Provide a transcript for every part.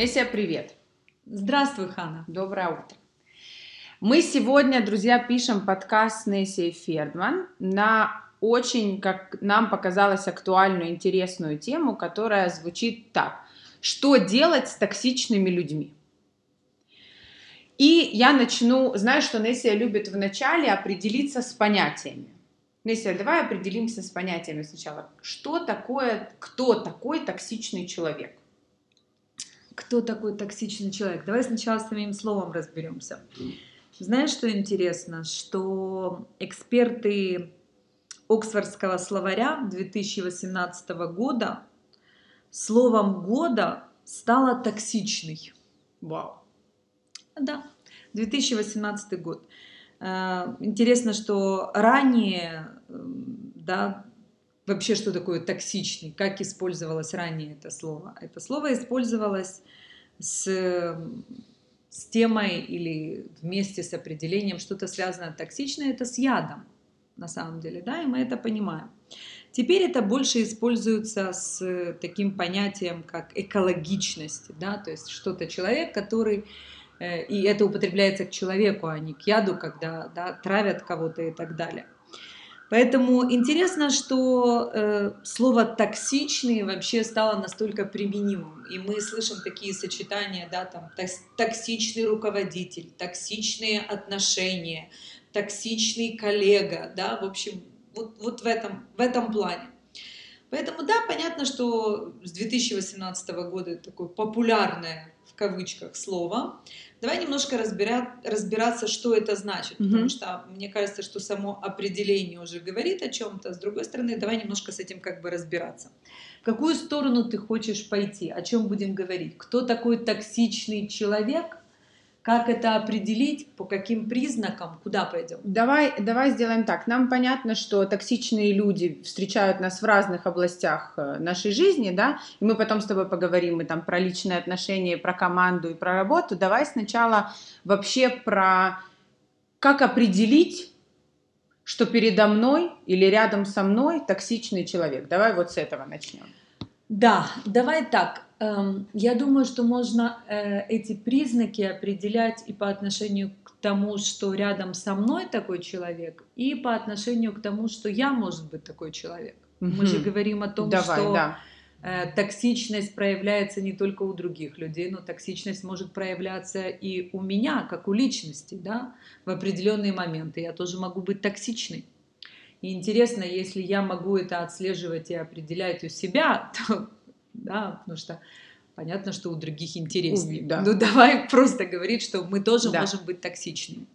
Нессия, привет! Здравствуй, Хана! Доброе утро! Мы сегодня, друзья, пишем подкаст с Нессией Фердман на очень, как нам показалось, актуальную, интересную тему, которая звучит так. Что делать с токсичными людьми? И я начну, знаю, что Нессия любит вначале определиться с понятиями. Нессия, давай определимся с понятиями сначала. Что такое, кто такой токсичный человек? Кто такой токсичный человек? Давай сначала с самим словом разберемся. Знаешь, что интересно? Что эксперты Оксфордского словаря 2018 года словом года стало токсичный. Вау. Да, 2018 год. Э, интересно, что ранее, да, вообще что такое токсичный, как использовалось ранее это слово. Это слово использовалось с, с темой или вместе с определением что-то связано токсичное, это с ядом на самом деле, да, и мы это понимаем. Теперь это больше используется с таким понятием, как экологичность, да, то есть что-то человек, который Э, и это употребляется к человеку, а не к яду, когда да, травят кого-то и так далее. Поэтому интересно, что э, слово токсичный вообще стало настолько применимым. И мы слышим такие сочетания, да, там токсичный руководитель, токсичные отношения, токсичный коллега, да, в общем, вот, вот в, этом, в этом плане. Поэтому да, понятно, что с 2018 года такое популярное в кавычках слово. Давай немножко разбирать, разбираться, что это значит, mm-hmm. потому что мне кажется, что само определение уже говорит о чем-то. С другой стороны, давай немножко с этим как бы разбираться. В какую сторону ты хочешь пойти? О чем будем говорить? Кто такой токсичный человек? Как это определить, по каким признакам, куда пойдем? Давай, давай сделаем так. Нам понятно, что токсичные люди встречают нас в разных областях э, нашей жизни, да, и мы потом с тобой поговорим и там про личные отношения, про команду и про работу. Давай сначала вообще про как определить, что передо мной или рядом со мной токсичный человек. Давай вот с этого начнем. Да, давай так. Эм, я думаю, что можно э, эти признаки определять и по отношению к тому, что рядом со мной такой человек, и по отношению к тому, что я, может быть, такой человек. Угу. Мы же говорим о том, Давай, что да. Э, токсичность проявляется не только у других людей, но токсичность может проявляться и у меня, как у личности, да, в определенные моменты. Я тоже могу быть токсичной. И интересно, если я могу это отслеживать и определять у себя, то, да, потому что понятно, что у других интереснее. Да. Ну давай просто говорить, что мы тоже да. можем быть токсичными.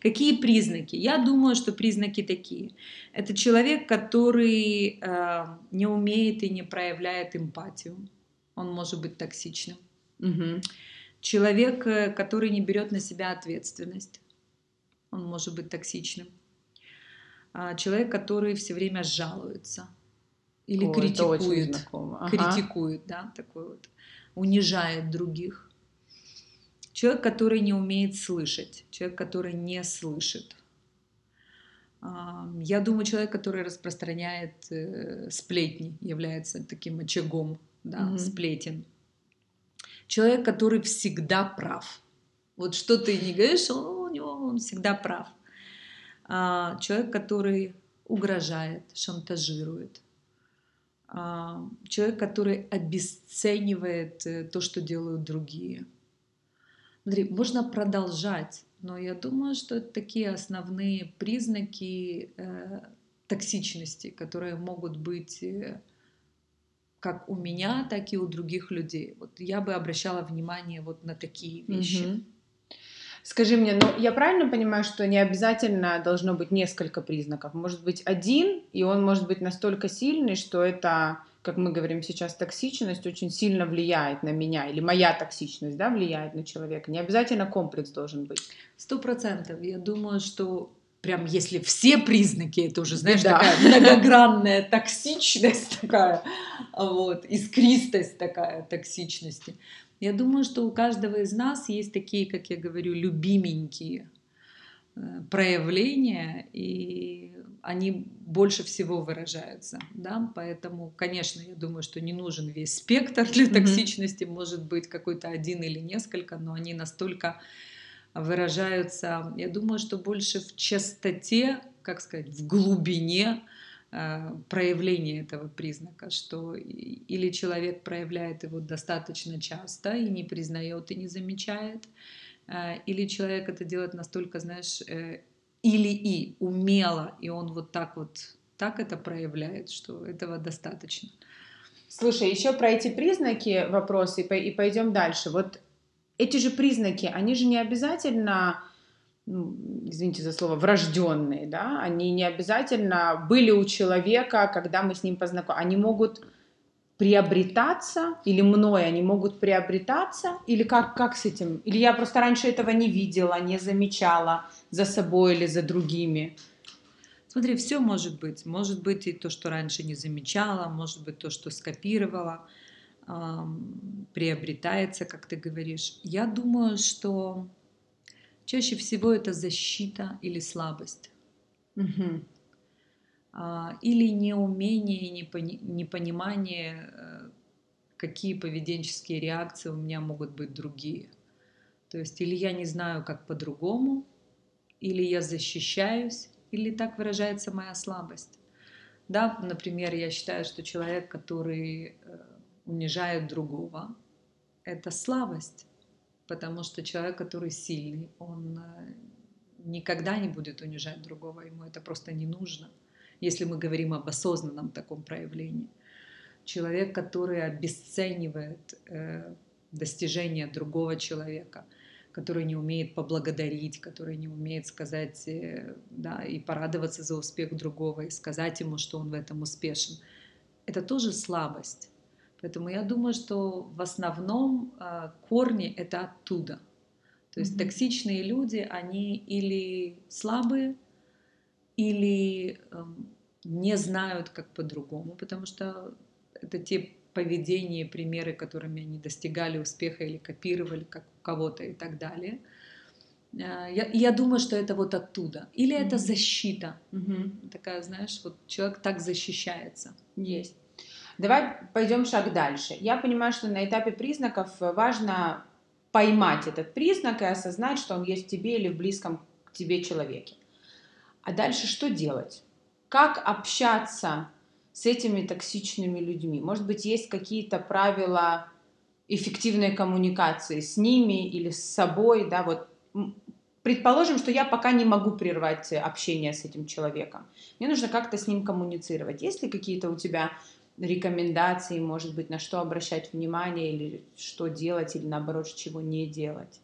Какие признаки? Я думаю, что признаки такие. Это человек, который э, не умеет и не проявляет эмпатию. Он может быть токсичным. Угу. Человек, э, который не берет на себя ответственность. Он может быть токсичным. А, человек, который все время жалуется или О, критикует, ага. критикует, да, такой вот, унижает других. Человек, который не умеет слышать, человек, который не слышит. А, я думаю, человек, который распространяет э, сплетни, является таким очагом да, mm-hmm. сплетен. Человек, который всегда прав. Вот что ты не говоришь, он, у него он всегда прав. А, человек, который угрожает, шантажирует, а, человек, который обесценивает э, то, что делают другие. Смотри, можно продолжать, но я думаю, что это такие основные признаки э, токсичности, которые могут быть э, как у меня, так и у других людей. Вот я бы обращала внимание вот на такие вещи. Mm-hmm. Скажи мне, ну я правильно понимаю, что не обязательно должно быть несколько признаков? Может быть один, и он может быть настолько сильный, что это, как мы говорим сейчас, токсичность очень сильно влияет на меня, или моя токсичность, да, влияет на человека. Не обязательно комплекс должен быть. Сто процентов. Я думаю, что прям если все признаки, это уже, знаешь, да. такая многогранная токсичность такая, вот, искристость такая проявления, и они больше всего выражаются, да, поэтому, конечно, я думаю, что не нужен весь спектр для токсичности, mm-hmm. может быть какой-то один или несколько, но они настолько выражаются, я думаю, что больше в частоте, как сказать, в глубине э, проявления этого признака, что или человек проявляет его достаточно часто и не признает и не замечает, э, или человек это делает настолько, знаешь, э, или и умело, и он вот так вот так это проявляет, что этого достаточно. Слушай, еще про эти признаки вопросы и пойдем дальше. Вот эти же признаки, они же не обязательно, ну, извините за слово, врожденные, да, они не обязательно были у человека, когда мы с ним познакомились. Они могут приобретаться, или мной они могут приобретаться, или как, как с этим? Или я просто раньше этого не видела, не замечала за собой или за другими? Смотри, все может быть. Может быть и то, что раньше не замечала, может быть то, что скопировала, приобретается, как ты говоришь. Я думаю, что чаще всего это защита или слабость. Угу. Или неумение, непонимание, э, какие поведенческие реакции у меня могут быть другие. То есть или я не знаю, как по-другому, или я защищаюсь, или так выражается моя слабость. Да, например, я считаю, что человек, который э, унижает другого, это слабость, потому что человек, который сильный, он э, никогда не будет унижать другого, ему это просто не нужно если мы говорим об осознанном таком проявлении. Человек, который обесценивает э, достижения другого человека, который не умеет поблагодарить, который не умеет сказать, э, да, и порадоваться за успех другого, и сказать ему, что он в этом успешен. Это тоже слабость. Поэтому я думаю, что в основном э, корни это оттуда. То есть mm-hmm. токсичные люди, они или слабые, или эм, не знают, как по-другому, потому что это те поведения, примеры, которыми они достигали успеха или копировали как у кого-то и так далее. Э, я, я думаю, что это вот оттуда. Или mm-hmm. это защита. Mm-hmm. Такая, знаешь, вот человек так защищается. Есть. Давай пойдем шаг дальше. Я понимаю, что на этапе признаков важно поймать этот признак и осознать, что он есть в тебе или в близком к тебе человеке. А дальше что делать? Как общаться с этими токсичными людьми? Может быть, есть какие-то правила эффективной коммуникации с ними или с собой, да, вот предположим, что я пока не могу прервать общение с этим человеком. Мне нужно как-то с ним коммуницировать. Есть ли какие-то у тебя рекомендации, может быть, на что обращать внимание или что делать, или наоборот, чего не делать?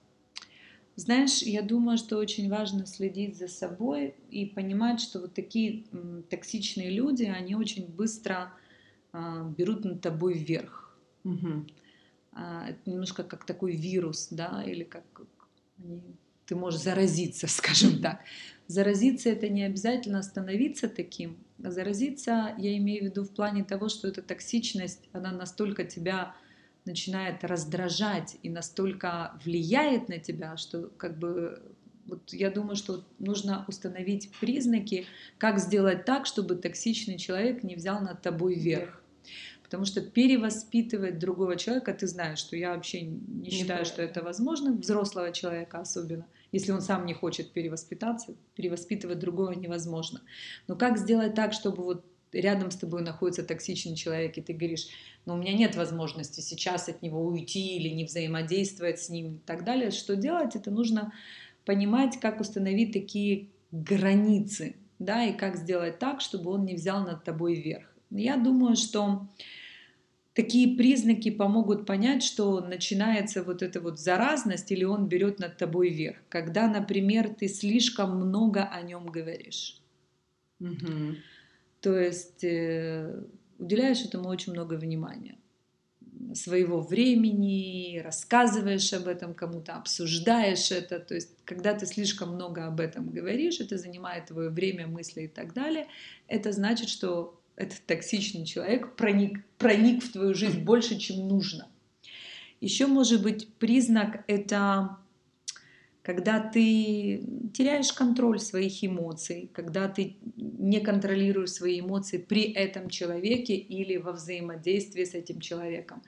Знаешь, я думаю, что очень важно следить за собой и понимать, что вот такие токсичные люди, они очень быстро а, берут над тобой вверх. Угу. Это немножко как такой вирус, да, или как они, ты можешь заразиться, скажем так. Заразиться это не обязательно становиться таким. Заразиться, я имею в виду в плане того, что эта токсичность, она настолько тебя начинает раздражать и настолько влияет на тебя, что как бы вот я думаю, что нужно установить признаки, как сделать так, чтобы токсичный человек не взял над тобой верх. Потому что перевоспитывать другого человека, ты знаешь, что я вообще не считаю, что это возможно, взрослого человека особенно, если он сам не хочет перевоспитаться, перевоспитывать другого невозможно. Но как сделать так, чтобы вот рядом с тобой находится токсичный человек, и ты говоришь, но у меня нет возможности сейчас от него уйти или не взаимодействовать с ним и так далее. Что делать? Это нужно понимать, как установить такие границы, да, и как сделать так, чтобы он не взял над тобой верх. Я думаю, что такие признаки помогут понять, что начинается вот эта вот заразность или он берет над тобой верх. Когда, например, ты слишком много о нем говоришь. Угу. То есть э, уделяешь этому очень много внимания своего времени, рассказываешь об этом кому-то, обсуждаешь это. То есть, когда ты слишком много об этом говоришь, это занимает твое время, мысли и так далее, это значит, что этот токсичный человек проник, проник в твою жизнь больше, чем нужно. Еще может быть признак это когда ты теряешь контроль своих эмоций, когда ты не контролируешь свои эмоции при этом человеке или во взаимодействии с этим человеком,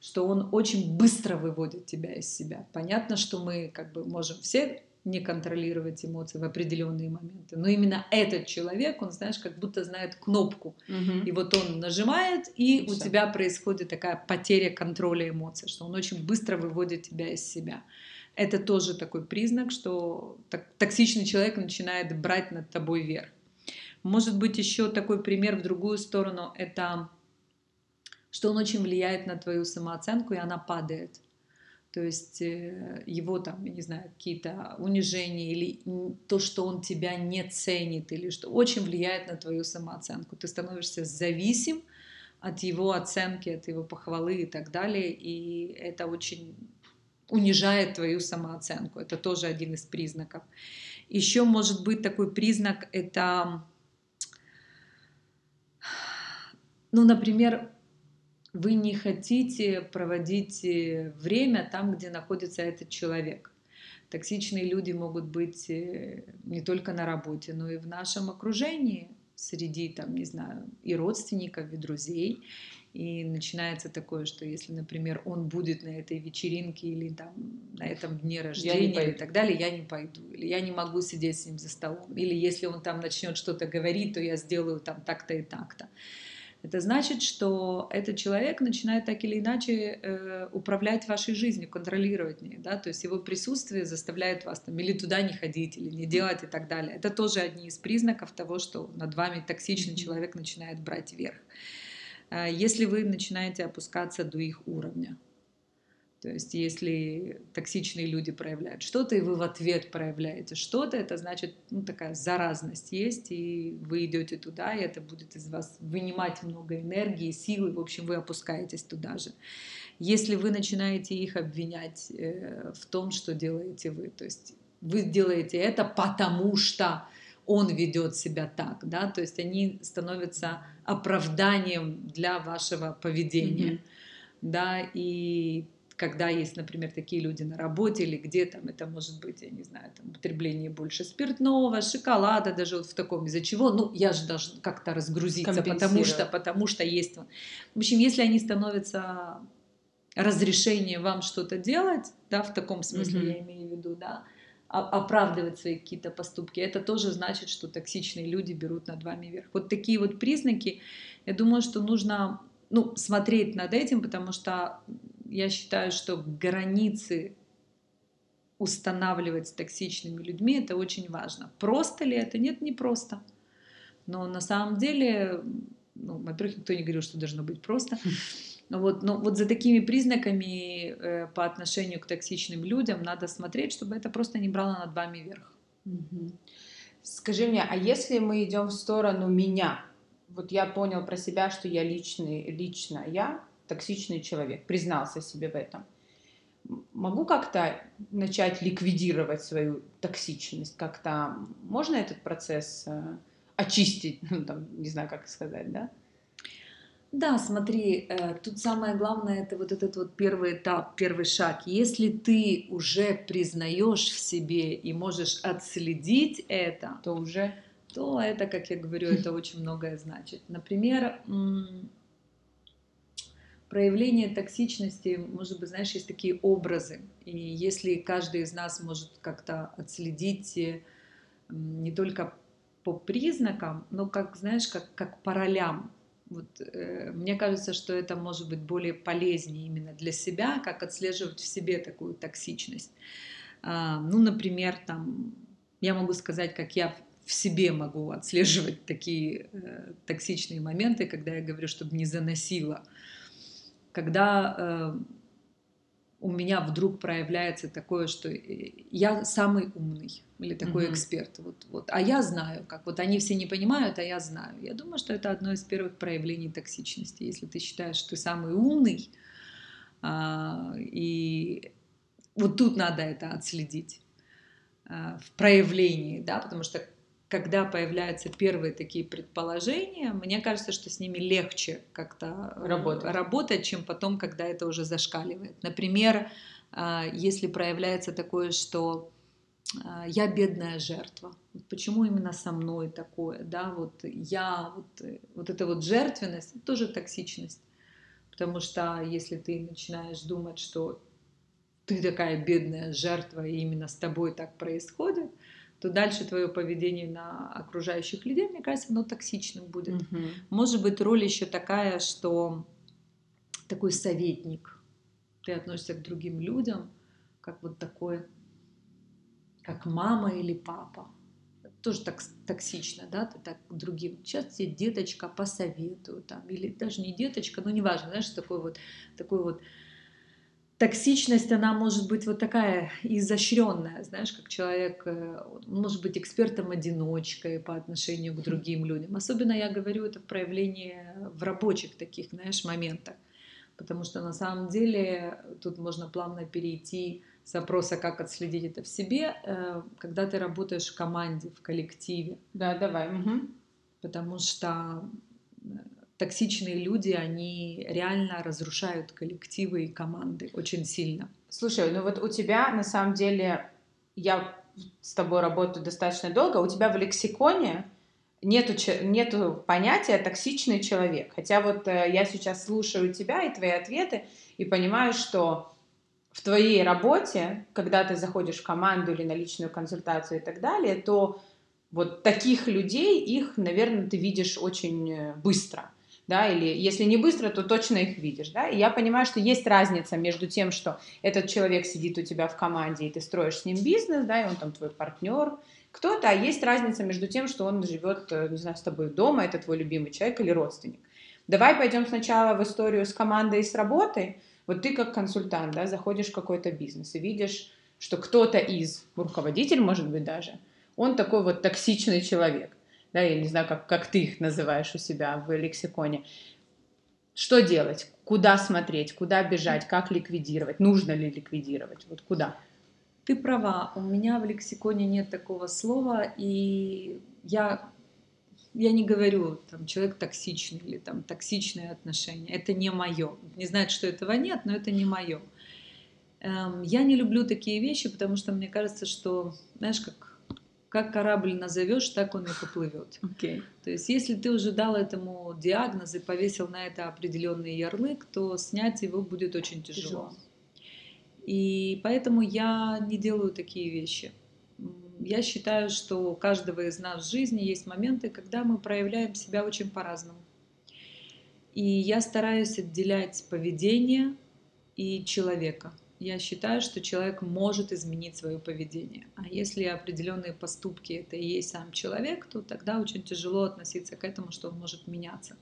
что он очень быстро выводит тебя из себя. Понятно, что мы как бы можем все не контролировать эмоции в определенные моменты. Но именно этот человек, он, знаешь, как будто знает кнопку. Мгм. И вот он нажимает, и И у всё. тебя происходит такая потеря контроля эмоций, что он очень быстро выводит тебя из себя. Это тоже такой признак, что токсичный человек начинает брать над тобой верх. Может быть, еще такой пример в другую сторону, это что он очень влияет на твою самооценку, и она падает. То есть э, его там, я не знаю, какие-то унижения или то, что он тебя не ценит, или что очень влияет на твою самооценку. Ты становишься зависим от его оценки, от его похвалы и так далее, и это очень унижает твою самооценку. Это тоже один из признаков. Еще может быть такой признак, это, ну, например, вы не хотите проводить э, время там, где находится этот человек. Токсичные люди могут быть э, не только на работе, но и в нашем окружении, среди, там, не знаю, и родственников, и друзей. И начинается такое, что если, например, он будет на этой вечеринке или там на этом дне рождения и так далее, я не пойду. Или я не могу сидеть с ним за столом. Или если он там начнет что-то говорить, то я сделаю там так-то и так-то. Это значит, что этот человек начинает так или иначе э, управлять вашей жизнью, контролировать ней, да, то есть его присутствие заставляет вас там или туда не ходить, или не делать и так далее. Это тоже одни из признаков того, что над вами токсичный Мгм. человек начинает брать верх. Э, Если вы начинаете опускаться до их уровня, то есть если токсичные люди проявляют что-то, и вы в ответ проявляете что-то, это значит, ну, такая заразность есть, и вы идете туда, и это будет из вас вынимать много энергии, силы, в общем, вы опускаетесь туда же. Если вы начинаете их обвинять э, в том, что делаете вы, то есть вы делаете это потому что он ведет себя так, да, то есть они становятся оправданием для вашего поведения Мгм. да, и когда есть, например, такие люди на работе или где там, это может быть, я не знаю, там, употребление больше спиртного, шоколада, даже вот в таком, из-за чего, ну, я же должен как-то разгрузиться, потому что, потому что есть... вот. В общем, если они становятся разрешением вам что-то делать, да, в таком смысле Мгм. я имею в виду, да, оправдывать свои какие-то поступки, это тоже значит, что токсичные люди берут над вами верх. Вот такие вот признаки, я думаю, что нужно ну, смотреть над этим, потому что я считаю, что границы устанавливать с токсичными людьми это очень важно. Просто ли это? Нет, не просто. Но на самом деле, ну, во-первых, никто не говорил, что должно быть просто. Вот, но вот за такими признаками э, по отношению к токсичным людям надо смотреть, чтобы это просто не брало над вами верх. Мгм. Скажи мне, а если мы идем в сторону меня? Вот я понял про себя, что я личный, лично я токсичный человек, признался себе в этом. Могу как-то начать ликвидировать свою токсичность? Как-то можно этот процесс э, очистить? Ну, там, не знаю, как сказать, да? Да, смотри, э, тут самое главное это вот этот вот первый этап, первый шаг. Если ты уже признаешь в себе и можешь отследить это, То уже то это, как я говорю, это очень многое значит. Например, проявление токсичности, может быть, знаешь, есть такие образы. И если каждый из нас может как-то отследить э, не только по признакам, но как, знаешь, как, как по ролям. Вот, э, мне кажется, что это может быть более полезнее именно для себя, как отслеживать в себе такую токсичность. А, ну, например, там, я могу сказать, как я в себе могу отслеживать такие э, токсичные моменты, когда я говорю, чтобы не заносило. Когда э, у меня вдруг проявляется такое, что э, я самый умный или такой Мгм. эксперт, вот, вот, а я знаю, как вот они все не понимают, а я знаю. Я думаю, что это одно из первых проявлений токсичности. Если ты считаешь, что ты самый умный, а, и вот тут надо это отследить а, в проявлении, да, потому что когда появляются первые такие предположения, мне кажется, что с ними легче как-то э, Работать. работать, чем потом, когда это уже зашкаливает. Например, а, если проявляется такое, что а, я бедная жертва. Почему именно со мной такое, да, вот я, вот, э, вот эта вот жертвенность, это тоже токсичность. Потому что если ты начинаешь думать, что ты такая бедная жертва, и именно с тобой так происходит, то дальше твое поведение на окружающих людей, мне кажется, оно токсичным будет. Угу. Может быть, роль еще такая, что такой советник. Ты относишься к другим людям, как вот такой, как мама или папа. тоже так токсично, да, ты так к другим. Сейчас тебе деточка посоветую, там, или даже не деточка, но неважно, знаешь, такой вот, такой вот токсичность, она может быть вот такая изощренная, знаешь, как человек э, может быть экспертом-одиночкой по отношению к другим людям. Особенно я говорю это в проявлении в рабочих таких, знаешь, моментах. Потому что на самом деле тут можно плавно перейти с вопроса, как отследить это в себе, э, когда ты работаешь в команде, в коллективе. Да, давай. Угу. Потому что токсичные люди, они реально разрушают коллективы и команды очень сильно. Слушай, ну вот у тебя на самом деле, я с тобой работаю достаточно долго, у тебя в лексиконе нету, нету понятия токсичный человек. Хотя вот э, я сейчас слушаю тебя и твои ответы и понимаю, что в твоей работе, когда ты заходишь в команду или на личную консультацию и так далее, то вот таких людей, их, наверное, ты видишь очень э, быстро да, или если не быстро, то точно их видишь, да, и я понимаю, что есть разница между тем, что этот человек сидит у тебя в команде, и ты строишь с ним бизнес, да, и он там твой партнер, кто-то, а есть разница между тем, что он живет, э, не знаю, с тобой дома, это твой любимый человек или родственник. Давай пойдем сначала в историю с командой и с работой. Вот ты как консультант, да, заходишь в какой-то бизнес и видишь, что кто-то из, руководитель, может быть, даже, он такой вот токсичный человек да, я не знаю, как, как ты их называешь у себя в лексиконе. Что делать? Куда смотреть? Куда бежать? Как ликвидировать? Нужно ли ликвидировать? Вот куда? Ты права, у меня в лексиконе нет такого слова, и я, я не говорю, там, человек токсичный или там токсичные отношения. Это не мое. Не знаю, что этого нет, но это не мое. Эм, я не люблю такие вещи, потому что мне кажется, что, знаешь, как как корабль назовешь, так он и поплывет. Okay. То есть, если ты уже дал этому диагноз и повесил на это определенный ярлык, то снять его будет очень тяжело. тяжело. И поэтому я не делаю такие вещи. Я считаю, что у каждого из нас в жизни есть моменты, когда мы проявляем себя очень по-разному. И я стараюсь отделять поведение и человека – я считаю, что человек может изменить свое поведение. А если определенные поступки это и есть сам человек, то тогда очень тяжело относиться к этому, что он может меняться.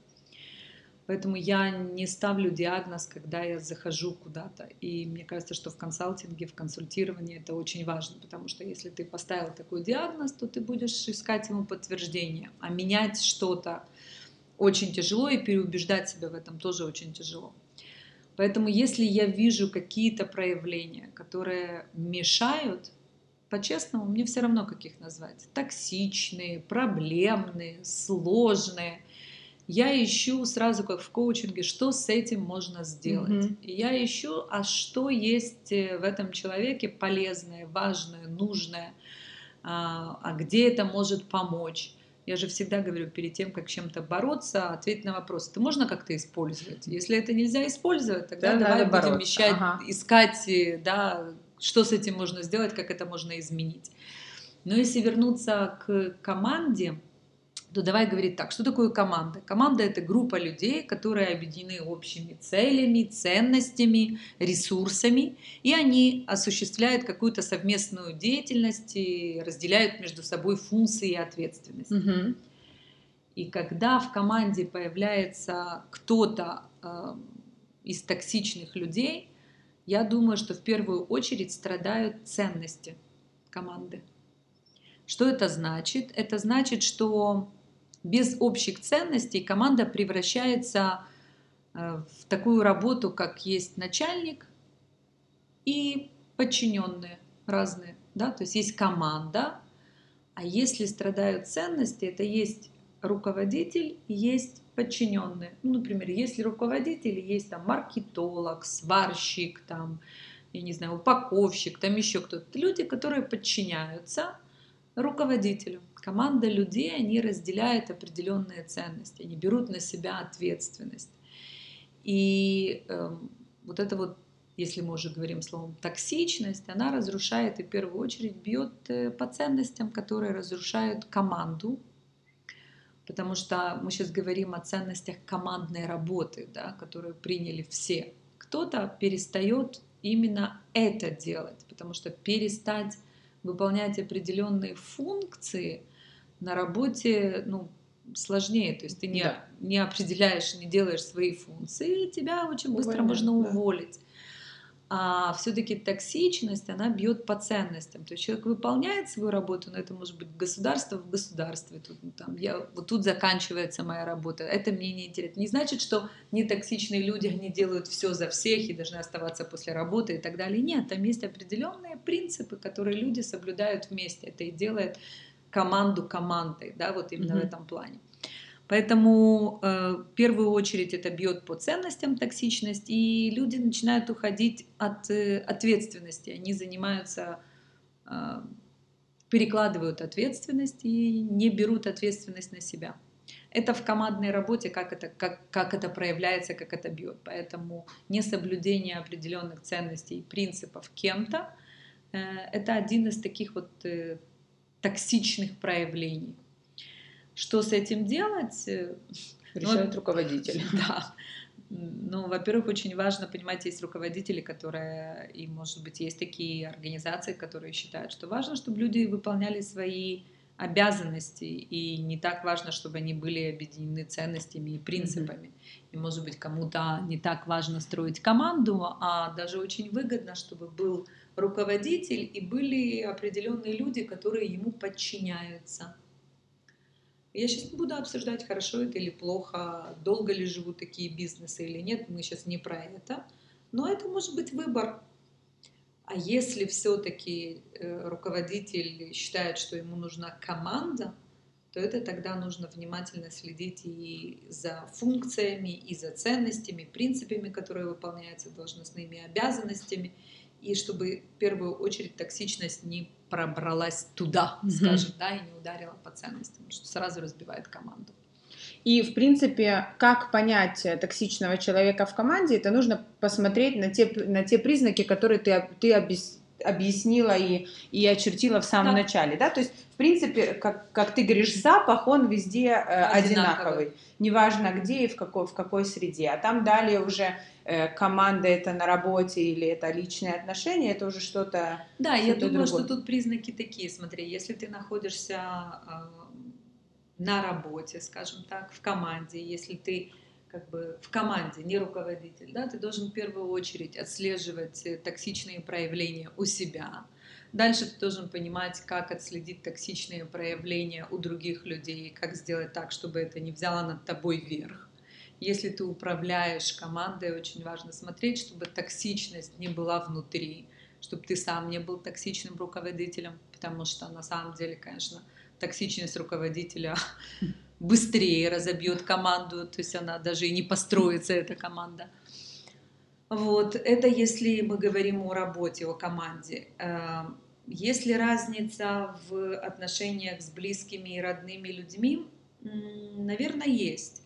Поэтому я не ставлю диагноз, когда я захожу куда-то. И мне кажется, что в консалтинге, в консультировании это очень важно, потому что если ты поставил такой диагноз, то ты будешь искать ему подтверждение. А менять что-то очень тяжело, и переубеждать себя в этом тоже очень тяжело. Поэтому если я вижу какие-то проявления, которые мешают, по-честному, мне все равно, как их назвать. Токсичные, проблемные, сложные. Я ищу сразу, как в коучинге, что с этим можно сделать. Mm-hmm. Я ищу, а что есть э, в этом человеке полезное, важное, нужное, а, а где это может помочь. Я же всегда говорю, перед тем, как чем-то бороться, ответить на вопрос, это можно как-то использовать? Если это нельзя использовать, тогда да, давай будем бороться. мешать, ага. искать, э, да, что с этим можно сделать, как это можно изменить. Но если вернуться к команде, то давай говорить так, что такое команда? Команда – это группа людей, которые объединены общими целями, ценностями, ресурсами, и они осуществляют какую-то совместную деятельность и разделяют между собой функции и ответственность. Угу. И когда в команде появляется кто-то э, из токсичных людей, я думаю, что в первую очередь страдают ценности команды. Что это значит? Это значит, что без общих ценностей команда превращается э, в такую работу, как есть начальник и подчиненные разные. Да? То есть есть команда, а если страдают ценности, это есть руководитель есть подчиненные. Ну, например, если руководитель, есть там маркетолог, сварщик, там, я не знаю, упаковщик, там еще кто-то. Люди, которые подчиняются руководителю. Команда людей, они разделяют определенные ценности, они берут на себя ответственность. И э, вот это вот, если мы уже говорим словом токсичность, она разрушает и в первую очередь бьет э, по ценностям, которые разрушают команду, потому что мы сейчас говорим о ценностях командной работы, да, которые приняли все. Кто-то перестает именно это делать, потому что перестать выполнять определенные функции на работе, ну, сложнее, то есть ты не, да. не определяешь, не делаешь свои функции, и тебя очень быстро Увольняют, можно да. уволить а все-таки токсичность, она бьет по ценностям. То есть человек выполняет свою работу, но это может быть государство в государстве. Тут, ну, там, я, вот тут заканчивается моя работа. Это мне не интересно. Не значит, что нетоксичные люди, они делают все за всех и должны оставаться после работы и так далее. Нет, там есть определенные принципы, которые люди соблюдают вместе. Это и делает команду командой, да, вот именно mm-hmm. в этом плане. Поэтому э, в первую очередь это бьет по ценностям токсичность, и люди начинают уходить от э, ответственности. Они занимаются, э, перекладывают ответственность и не берут ответственность на себя. Это в командной работе, как это, как, как это проявляется, как это бьет. Поэтому несоблюдение определенных ценностей и принципов кем-то э, это один из таких вот э, токсичных проявлений. Что с этим делать? Э, Решает ну, руководитель. Да. Ну, во-первых, очень важно понимать, есть руководители, которые, и, может быть, есть такие организации, которые считают, что важно, чтобы люди выполняли свои обязанности, и не так важно, чтобы они были объединены ценностями и принципами. Mm-hmm. И, может быть, кому-то не так важно строить команду, а даже очень выгодно, чтобы был руководитель и были определенные люди, которые ему подчиняются. Я сейчас не буду обсуждать, хорошо это или плохо, долго ли живут такие бизнесы или нет, мы сейчас не про это. Но это может быть выбор. А если все-таки э, руководитель считает, что ему нужна команда, то это тогда нужно внимательно следить и за функциями, и за ценностями, принципами, которые выполняются, должностными обязанностями, и чтобы в первую очередь токсичность не пробралась туда, mm-hmm. скажем, да, и не ударила по ценностям, что сразу разбивает команду. И, в принципе, как понять токсичного человека в команде, это нужно посмотреть на те, на те признаки, которые ты, ты объяс, объяснила и, и очертила в самом да. начале. Да? То есть, в принципе, как, как ты говоришь, запах, он везде э, одинаковый. одинаковый. Неважно где и в какой, в какой среде. А там далее уже э, команда это на работе или это личные отношения, это уже что-то Да, что я думаю, другое. что тут признаки такие. Смотри, если ты находишься э, на работе, скажем так, в команде, если ты как бы в команде, не руководитель, да, ты должен в первую очередь отслеживать э, токсичные проявления у себя. Дальше ты должен понимать, как отследить токсичные проявления у других людей, как сделать так, чтобы это не взяло над тобой верх. Если ты управляешь командой, очень важно смотреть, чтобы токсичность не была внутри, чтобы ты сам не был токсичным руководителем, потому что на самом деле, конечно, токсичность руководителя быстрее разобьет команду, то есть она даже и не построится, эта команда. Вот, это если мы говорим о работе, о команде. Эм, есть ли разница в отношениях с близкими и родными людьми? Наверное, есть.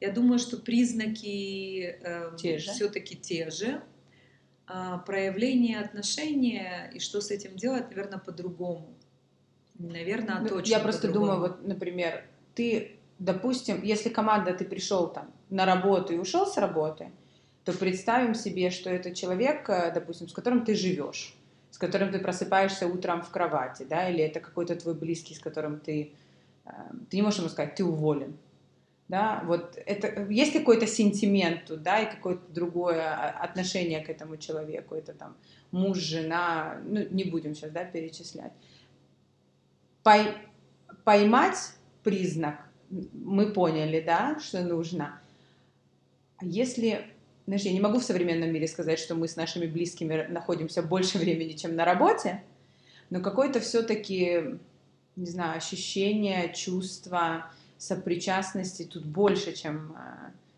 Я думаю, что признаки э, все-таки те же. А проявление отношения и что с этим делать, наверное, по-другому. Наверное, ну, точно. Я просто думаю, вот, например, ты, допустим, если команда, ты пришел там на работу и ушел с работы, то представим себе, что это человек, э, допустим, с которым ты живешь, с которым ты просыпаешься утром в кровати, да, или это какой-то твой близкий, с которым ты, э, ты не можешь ему сказать, ты уволен, да, вот это, есть какой-то сентимент тут, да, и какое-то другое а, отношение к этому человеку, это там муж, жена, ну, не будем сейчас, да, перечислять. Пой, поймать признак, мы поняли, да, что нужно. А если, знаешь, я не могу в современном мире сказать, что мы с нашими близкими находимся больше времени, чем на работе, но какое-то все-таки, не знаю, ощущение, чувство сопричастности тут больше, чем,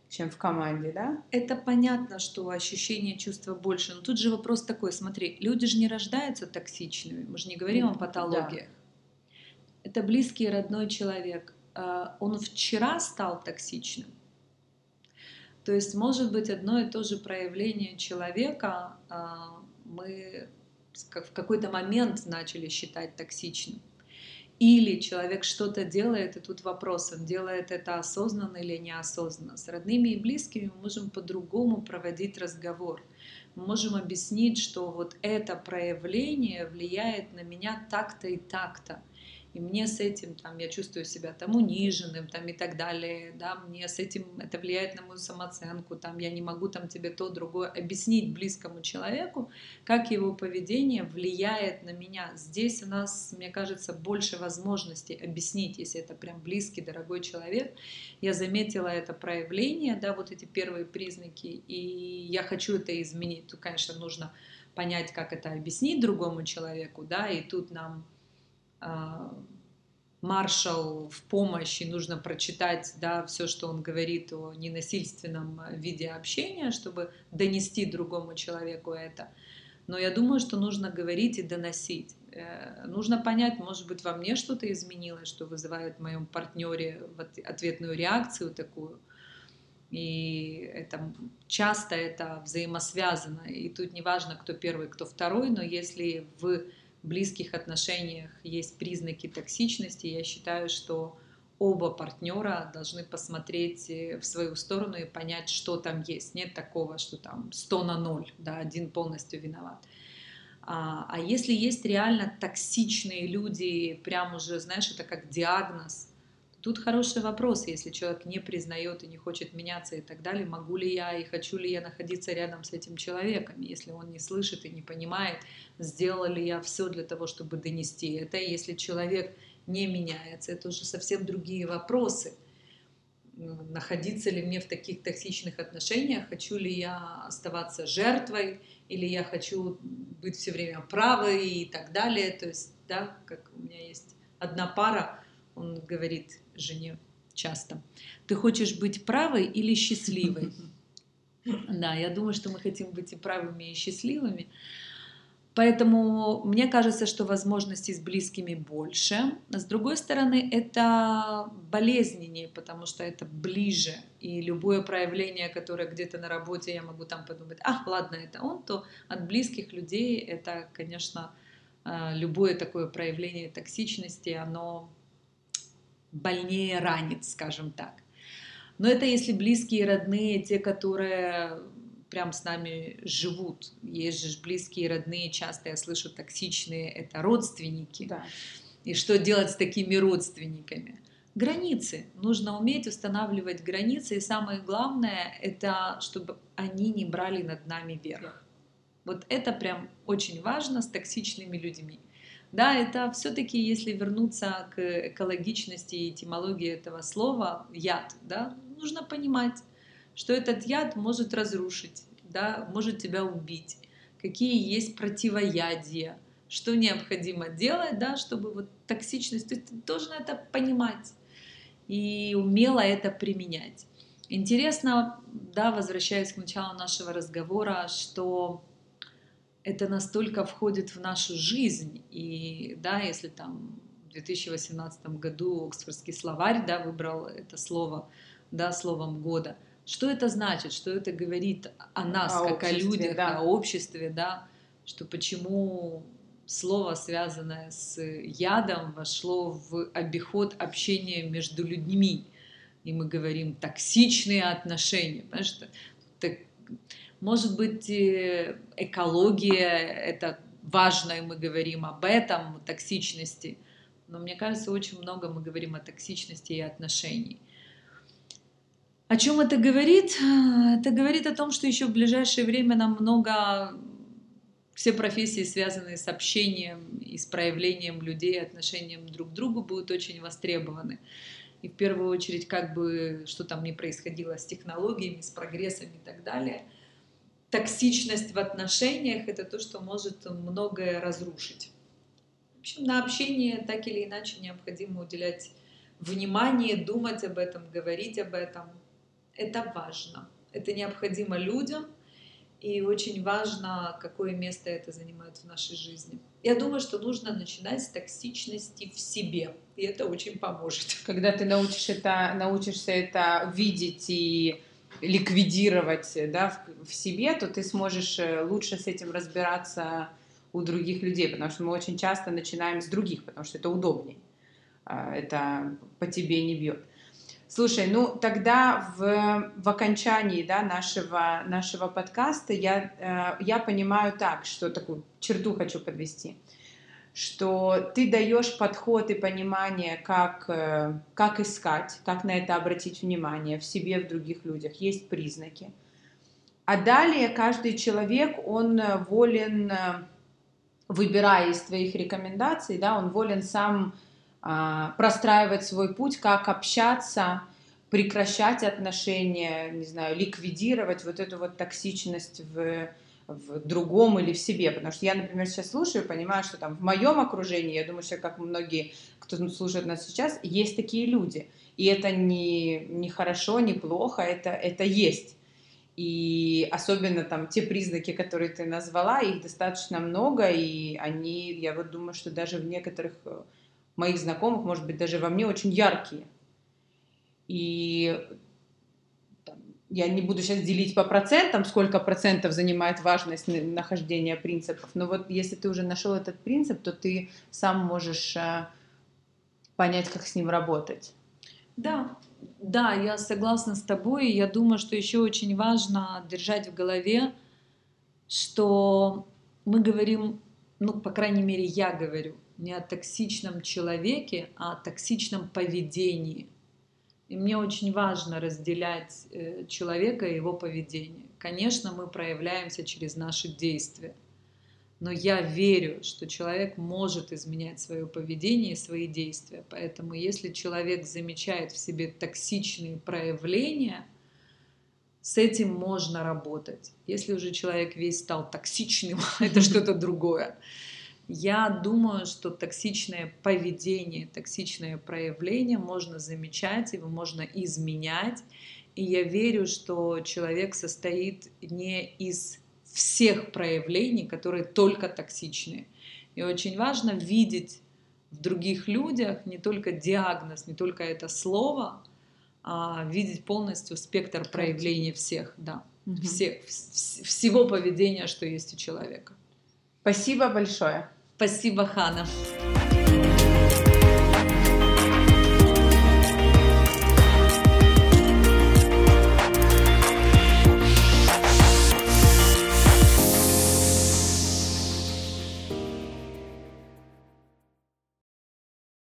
чем в команде, да? Это понятно, что ощущение чувства больше. Но тут же вопрос такой, смотри, люди же не рождаются токсичными, мы же не говорим о патологиях. Да. Это близкий родной человек. А, он вчера стал токсичным. То есть, может быть, одно и то же проявление человека а, мы в какой-то момент начали считать токсичным. Или человек что-то делает, и тут вопрос, он делает это осознанно или неосознанно. С родными и близкими мы можем по-другому проводить разговор. Мы можем объяснить, что вот это проявление влияет на меня так-то и так-то и мне с этим, там, я чувствую себя там униженным, там, и так далее, да, мне с этим, это влияет на мою самооценку, там, я не могу там тебе то, другое объяснить близкому человеку, как его поведение влияет на меня. Здесь у нас, мне кажется, больше возможностей объяснить, если это прям близкий, дорогой человек. Я заметила это проявление, да, вот эти первые признаки, и я хочу это изменить. Тут, конечно, нужно понять, как это объяснить другому человеку, да, и тут нам маршал в помощь, и нужно прочитать да, все, что он говорит о ненасильственном виде общения, чтобы донести другому человеку это. Но я думаю, что нужно говорить и доносить. Э, нужно понять, может быть, во мне что-то изменилось, что вызывает в моем партнере ответную реакцию такую. И это часто это взаимосвязано. И тут не важно, кто первый, кто второй, но если в близких отношениях есть признаки токсичности, я считаю, что оба партнера должны посмотреть э, в свою сторону и понять, что там есть. Нет такого, что там 100 на 0, да, один полностью виноват. А, а если есть реально токсичные люди, прям уже, знаешь, это как диагноз, Тут хороший вопрос, если человек не признает и не хочет меняться и так далее, могу ли я и хочу ли я находиться рядом с этим человеком, если он не слышит и не понимает, сделала ли я все для того, чтобы донести это, если человек не меняется, это уже совсем другие вопросы. Находиться ли мне в таких токсичных отношениях, хочу ли я оставаться жертвой, или я хочу быть все время правой и так далее. То есть, да, как у меня есть одна пара, он говорит жене часто, ты хочешь быть правой или счастливой? Да, я думаю, что мы хотим быть и правыми, и счастливыми. Поэтому мне кажется, что возможностей с близкими больше. С другой стороны, это болезненнее, потому что это ближе. И любое проявление, которое где-то на работе, я могу там подумать, ах, ладно, это он, то от близких людей это, конечно, э, любое такое проявление токсичности, оно больнее ранит, скажем так. Но это если близкие, родные, те, которые прям с нами живут. Есть же близкие, родные, часто я слышу токсичные, это родственники. Да. И что делать с такими родственниками? Границы. Нужно уметь устанавливать границы. И самое главное, это чтобы они не брали над нами верх. Вот это прям очень важно с токсичными людьми. Да, это все-таки, если вернуться к экологичности и этимологии этого слова, яд, да, нужно понимать, что этот яд может разрушить, да, может тебя убить, какие есть противоядия, что необходимо делать, да, чтобы вот токсичность, ты должен это понимать и умело это применять. Интересно, да, возвращаясь к началу нашего разговора, что это настолько входит в нашу жизнь. И да, если там в 2018 году Оксфордский словарь да, выбрал это слово да, словом года, что это значит, что это говорит о нас, о как о людях, да. о обществе, да, что почему слово, связанное с ядом, вошло в обиход общения между людьми. И мы говорим токсичные отношения. Понимаешь, так, может быть, э, экология — это важно, и мы говорим об этом, токсичности. Но мне кажется, очень много мы говорим о токсичности и отношениях. О чем это говорит? Это говорит о том, что еще в ближайшее время нам много все профессии, связанные с общением и с проявлением людей, отношением друг к другу, будут очень востребованы. И в первую очередь, как бы, что там ни происходило с технологиями, с прогрессом и так далее – токсичность в отношениях — это то, что может многое разрушить. В общем, на общение так или иначе необходимо уделять внимание, думать об этом, говорить об этом. Это важно. Это необходимо людям, и очень важно, какое место это занимает в нашей жизни. Я думаю, что нужно начинать с токсичности в себе, и это очень поможет. Когда ты научишь это, научишься это видеть и ликвидировать да, в, в себе, то ты сможешь э, лучше с этим разбираться у других людей, потому что мы очень часто начинаем с других, потому что это удобнее. А, это по тебе не бьет. Слушай, ну тогда в, в окончании да, нашего, нашего подкаста я, э, я понимаю так, что такую черту хочу подвести, что ты даешь подход и понимание, как, э, как искать, как на это обратить внимание в себе, в других людях, есть признаки. А далее каждый человек, он волен, э, выбирая из твоих рекомендаций, да, он волен сам а, простраивать свой путь, как общаться, прекращать отношения, не знаю, ликвидировать вот эту вот токсичность в, в другом или в себе. Потому что я, например, сейчас слушаю, понимаю, что там в моем окружении, я думаю, что как многие, кто слушает нас сейчас, есть такие люди. И это не, не хорошо, не плохо, это, это есть. И особенно там те признаки, которые ты назвала, их достаточно много, и они, я вот думаю, что даже в некоторых моих знакомых, может быть, даже во мне очень яркие. И я не буду сейчас делить по процентам, сколько процентов занимает важность нахождения принципов, но вот если ты уже нашел этот принцип, то ты сам можешь э, понять, как с ним работать. Да, да, я согласна с тобой. Я думаю, что еще очень важно держать в голове, что мы говорим, ну, по крайней мере, я говорю, не о токсичном человеке, а о токсичном поведении. И мне очень важно разделять э, человека и его поведение. Конечно, мы проявляемся через наши действия. Но я верю, что человек может изменять свое поведение и свои действия. Поэтому если человек замечает в себе токсичные проявления, с этим можно работать. Если уже человек весь стал токсичным, это что-то другое. Я думаю, что токсичное поведение, токсичное проявление можно замечать, его можно изменять. И я верю, что человек состоит не из всех проявлений, которые только токсичные. И очень важно видеть в других людях не только диагноз, не только это слово, а видеть полностью спектр проявлений всех, да, угу. всех, всего поведения, что есть у человека. Спасибо большое. Спасибо, Хана.